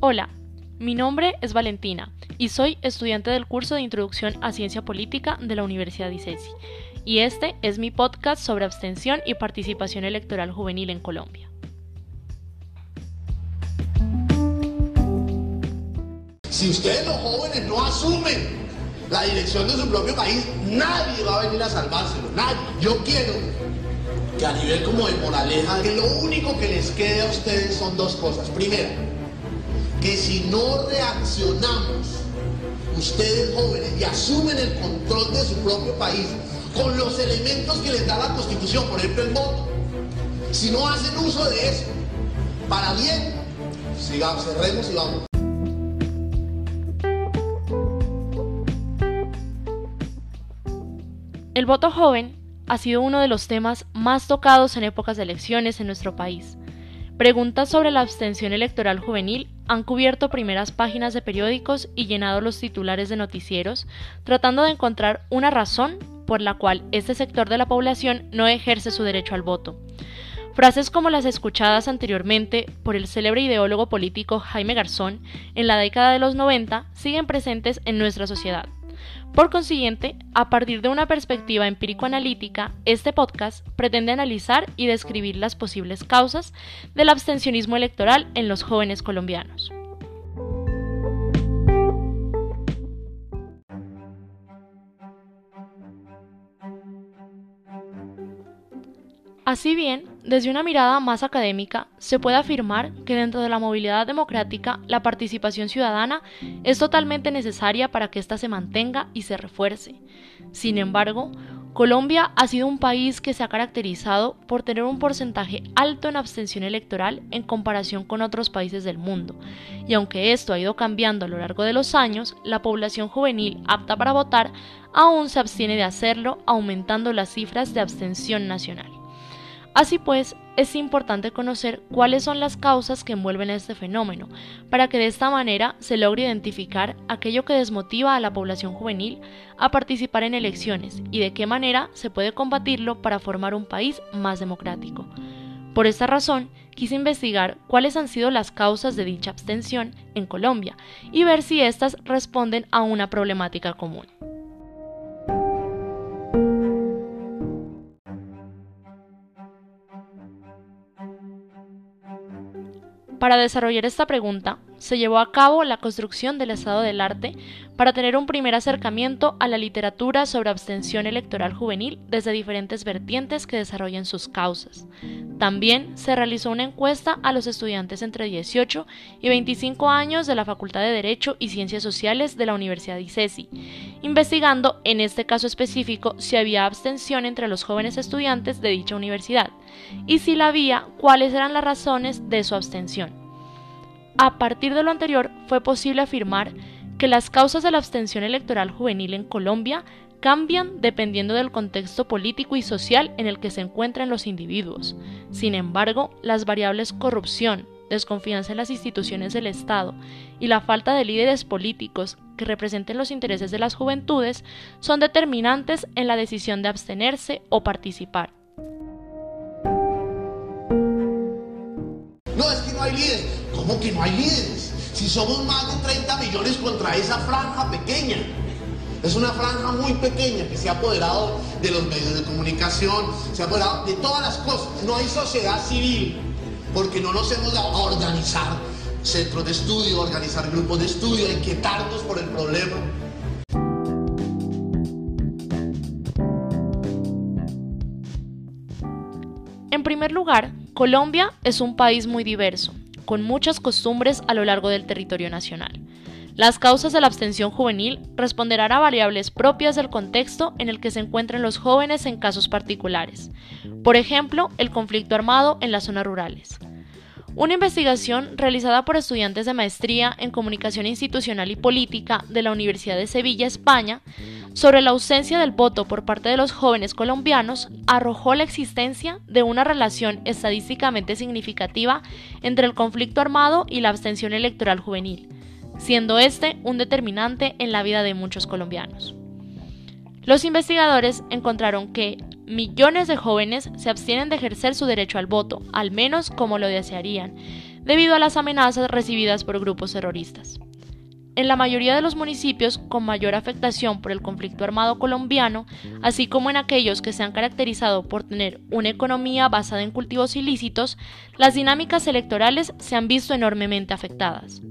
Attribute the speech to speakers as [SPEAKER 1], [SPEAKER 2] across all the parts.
[SPEAKER 1] Hola, mi nombre es Valentina y soy estudiante del curso de Introducción a Ciencia Política de la Universidad de ICESI. Y este es mi podcast sobre abstención y participación electoral juvenil en Colombia.
[SPEAKER 2] Si ustedes los jóvenes no asumen la dirección de su propio país, nadie va a venir a salvárselo, nadie. Yo quiero que a nivel como de moraleja, que lo único que les quede a ustedes son dos cosas. Primera, que si no reaccionamos, ustedes jóvenes, y asumen el control de su propio país con los elementos que les da la Constitución, por ejemplo el voto, si no hacen uso de eso, para bien, sigamos, cerremos y vamos.
[SPEAKER 1] El voto joven ha sido uno de los temas más tocados en épocas de elecciones en nuestro país. Preguntas sobre la abstención electoral juvenil han cubierto primeras páginas de periódicos y llenado los titulares de noticieros, tratando de encontrar una razón por la cual este sector de la población no ejerce su derecho al voto. Frases como las escuchadas anteriormente por el célebre ideólogo político Jaime Garzón en la década de los 90 siguen presentes en nuestra sociedad. Por consiguiente, a partir de una perspectiva empírico-analítica, este podcast pretende analizar y describir las posibles causas del abstencionismo electoral en los jóvenes colombianos. Así bien, desde una mirada más académica, se puede afirmar que dentro de la movilidad democrática, la participación ciudadana es totalmente necesaria para que ésta se mantenga y se refuerce. Sin embargo, Colombia ha sido un país que se ha caracterizado por tener un porcentaje alto en abstención electoral en comparación con otros países del mundo, y aunque esto ha ido cambiando a lo largo de los años, la población juvenil apta para votar aún se abstiene de hacerlo, aumentando las cifras de abstención nacional. Así pues, es importante conocer cuáles son las causas que envuelven este fenómeno, para que de esta manera se logre identificar aquello que desmotiva a la población juvenil a participar en elecciones y de qué manera se puede combatirlo para formar un país más democrático. Por esta razón, quise investigar cuáles han sido las causas de dicha abstención en Colombia y ver si éstas responden a una problemática común. Para desarrollar esta pregunta, se llevó a cabo la construcción del estado del arte para tener un primer acercamiento a la literatura sobre abstención electoral juvenil desde diferentes vertientes que desarrollan sus causas. También se realizó una encuesta a los estudiantes entre 18 y 25 años de la Facultad de Derecho y Ciencias Sociales de la Universidad de ICESI, investigando en este caso específico si había abstención entre los jóvenes estudiantes de dicha universidad y si la había, cuáles eran las razones de su abstención. A partir de lo anterior, fue posible afirmar que las causas de la abstención electoral juvenil en Colombia cambian dependiendo del contexto político y social en el que se encuentran los individuos. Sin embargo, las variables corrupción, desconfianza en las instituciones del Estado y la falta de líderes políticos que representen los intereses de las juventudes son determinantes en la decisión de abstenerse o participar.
[SPEAKER 2] No, es que no hay líderes. ¿Cómo que no hay líderes? Si somos más de 30 millones contra esa franja pequeña. Es una franja muy pequeña que se ha apoderado de los medios de comunicación, se ha apoderado de todas las cosas. No hay sociedad civil porque no nos hemos dado organizar centros de estudio, organizar grupos de estudio, inquietarnos por el problema.
[SPEAKER 1] En primer lugar, Colombia es un país muy diverso, con muchas costumbres a lo largo del territorio nacional. Las causas de la abstención juvenil responderán a variables propias del contexto en el que se encuentran los jóvenes en casos particulares. Por ejemplo, el conflicto armado en las zonas rurales. Una investigación realizada por estudiantes de maestría en comunicación institucional y política de la Universidad de Sevilla, España, sobre la ausencia del voto por parte de los jóvenes colombianos arrojó la existencia de una relación estadísticamente significativa entre el conflicto armado y la abstención electoral juvenil, siendo este un determinante en la vida de muchos colombianos. Los investigadores encontraron que millones de jóvenes se abstienen de ejercer su derecho al voto, al menos como lo desearían, debido a las amenazas recibidas por grupos terroristas. En la mayoría de los municipios con mayor afectación por el conflicto armado colombiano, así como en aquellos que se han caracterizado por tener una economía basada en cultivos ilícitos, las dinámicas electorales se han visto enormemente afectadas.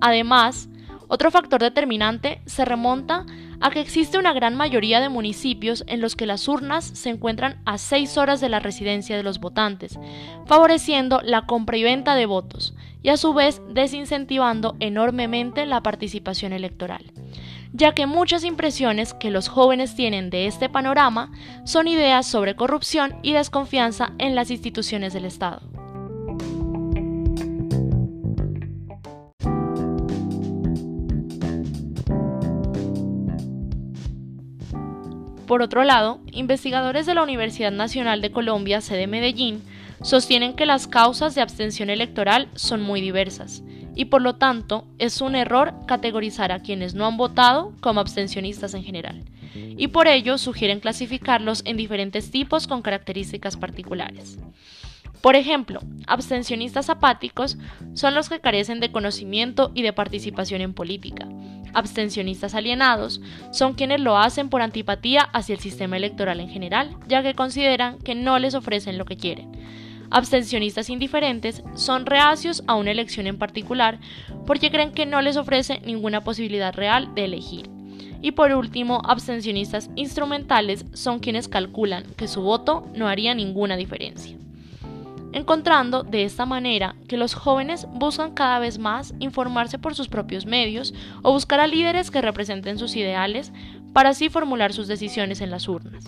[SPEAKER 1] Además, otro factor determinante se remonta a que existe una gran mayoría de municipios en los que las urnas se encuentran a seis horas de la residencia de los votantes, favoreciendo la compra y venta de votos, y a su vez desincentivando enormemente la participación electoral, ya que muchas impresiones que los jóvenes tienen de este panorama son ideas sobre corrupción y desconfianza en las instituciones del Estado. Por otro lado, investigadores de la Universidad Nacional de Colombia, sede Medellín, sostienen que las causas de abstención electoral son muy diversas y por lo tanto es un error categorizar a quienes no han votado como abstencionistas en general, y por ello sugieren clasificarlos en diferentes tipos con características particulares. Por ejemplo, abstencionistas apáticos son los que carecen de conocimiento y de participación en política, abstencionistas alienados son quienes lo hacen por antipatía hacia el sistema electoral en general, ya que consideran que no les ofrecen lo que quieren. Abstencionistas indiferentes son reacios a una elección en particular porque creen que no les ofrece ninguna posibilidad real de elegir. Y por último, abstencionistas instrumentales son quienes calculan que su voto no haría ninguna diferencia encontrando de esta manera que los jóvenes buscan cada vez más informarse por sus propios medios o buscar a líderes que representen sus ideales para así formular sus decisiones en las urnas.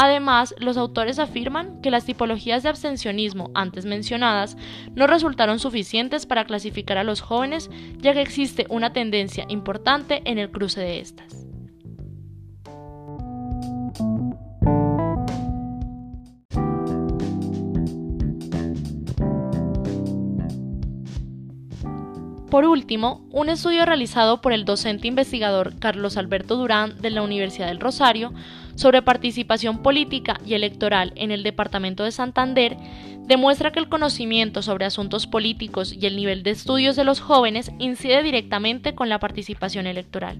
[SPEAKER 1] Además, los autores afirman que las tipologías de abstencionismo antes mencionadas no resultaron suficientes para clasificar a los jóvenes, ya que existe una tendencia importante en el cruce de estas. Por último, un estudio realizado por el docente investigador Carlos Alberto Durán de la Universidad del Rosario sobre participación política y electoral en el Departamento de Santander demuestra que el conocimiento sobre asuntos políticos y el nivel de estudios de los jóvenes incide directamente con la participación electoral.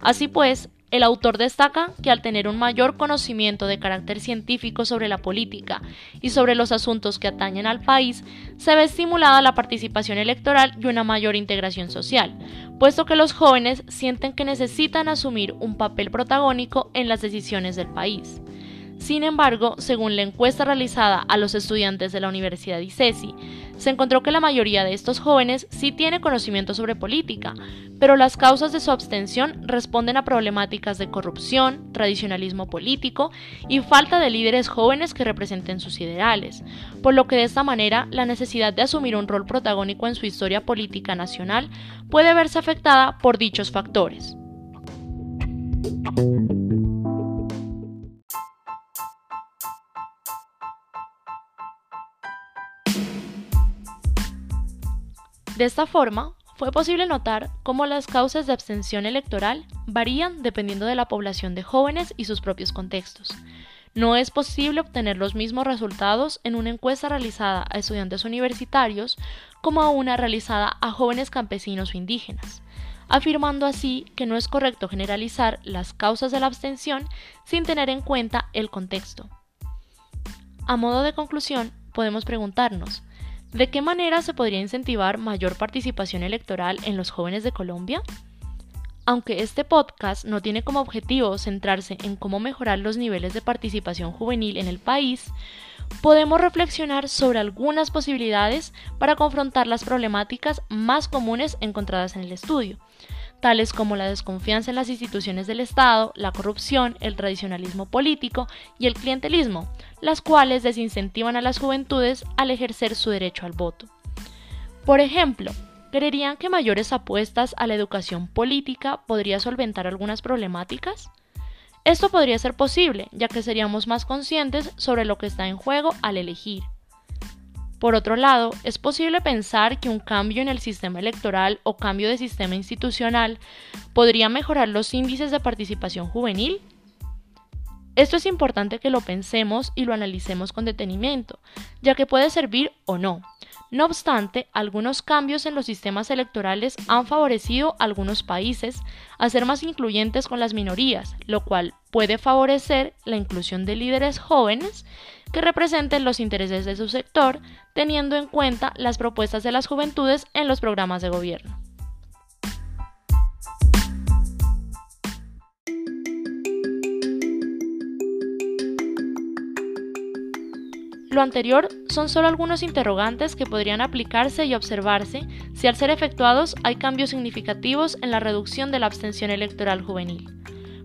[SPEAKER 1] Así pues, el autor destaca que al tener un mayor conocimiento de carácter científico sobre la política y sobre los asuntos que atañen al país, se ve estimulada la participación electoral y una mayor integración social, puesto que los jóvenes sienten que necesitan asumir un papel protagónico en las decisiones del país. Sin embargo, según la encuesta realizada a los estudiantes de la Universidad ICESI, se encontró que la mayoría de estos jóvenes sí tiene conocimiento sobre política, pero las causas de su abstención responden a problemáticas de corrupción, tradicionalismo político y falta de líderes jóvenes que representen sus ideales, por lo que de esta manera la necesidad de asumir un rol protagónico en su historia política nacional puede verse afectada por dichos factores. De esta forma, fue posible notar cómo las causas de abstención electoral varían dependiendo de la población de jóvenes y sus propios contextos. No es posible obtener los mismos resultados en una encuesta realizada a estudiantes universitarios como a una realizada a jóvenes campesinos o indígenas, afirmando así que no es correcto generalizar las causas de la abstención sin tener en cuenta el contexto. A modo de conclusión, podemos preguntarnos, ¿De qué manera se podría incentivar mayor participación electoral en los jóvenes de Colombia? Aunque este podcast no tiene como objetivo centrarse en cómo mejorar los niveles de participación juvenil en el país, podemos reflexionar sobre algunas posibilidades para confrontar las problemáticas más comunes encontradas en el estudio, tales como la desconfianza en las instituciones del Estado, la corrupción, el tradicionalismo político y el clientelismo, las cuales desincentivan a las juventudes al ejercer su derecho al voto. Por ejemplo, ¿creerían que mayores apuestas a la educación política podría solventar algunas problemáticas? Esto podría ser posible, ya que seríamos más conscientes sobre lo que está en juego al elegir. Por otro lado, es posible pensar que un cambio en el sistema electoral o cambio de sistema institucional podría mejorar los índices de participación juvenil. Esto es importante que lo pensemos y lo analicemos con detenimiento, ya que puede servir o no. No obstante, algunos cambios en los sistemas electorales han favorecido a algunos países a ser más incluyentes con las minorías, lo cual puede favorecer la inclusión de líderes jóvenes que representen los intereses de su sector, teniendo en cuenta las propuestas de las juventudes en los programas de gobierno. Lo anterior son solo algunos interrogantes que podrían aplicarse y observarse si al ser efectuados hay cambios significativos en la reducción de la abstención electoral juvenil,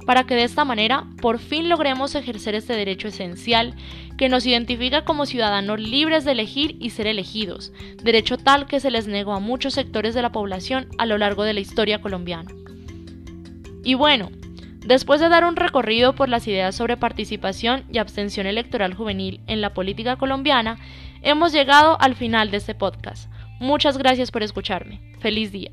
[SPEAKER 1] para que de esta manera por fin logremos ejercer este derecho esencial que nos identifica como ciudadanos libres de elegir y ser elegidos, derecho tal que se les negó a muchos sectores de la población a lo largo de la historia colombiana. Y bueno, Después de dar un recorrido por las ideas sobre participación y abstención electoral juvenil en la política colombiana, hemos llegado al final de este podcast. Muchas gracias por escucharme. Feliz día.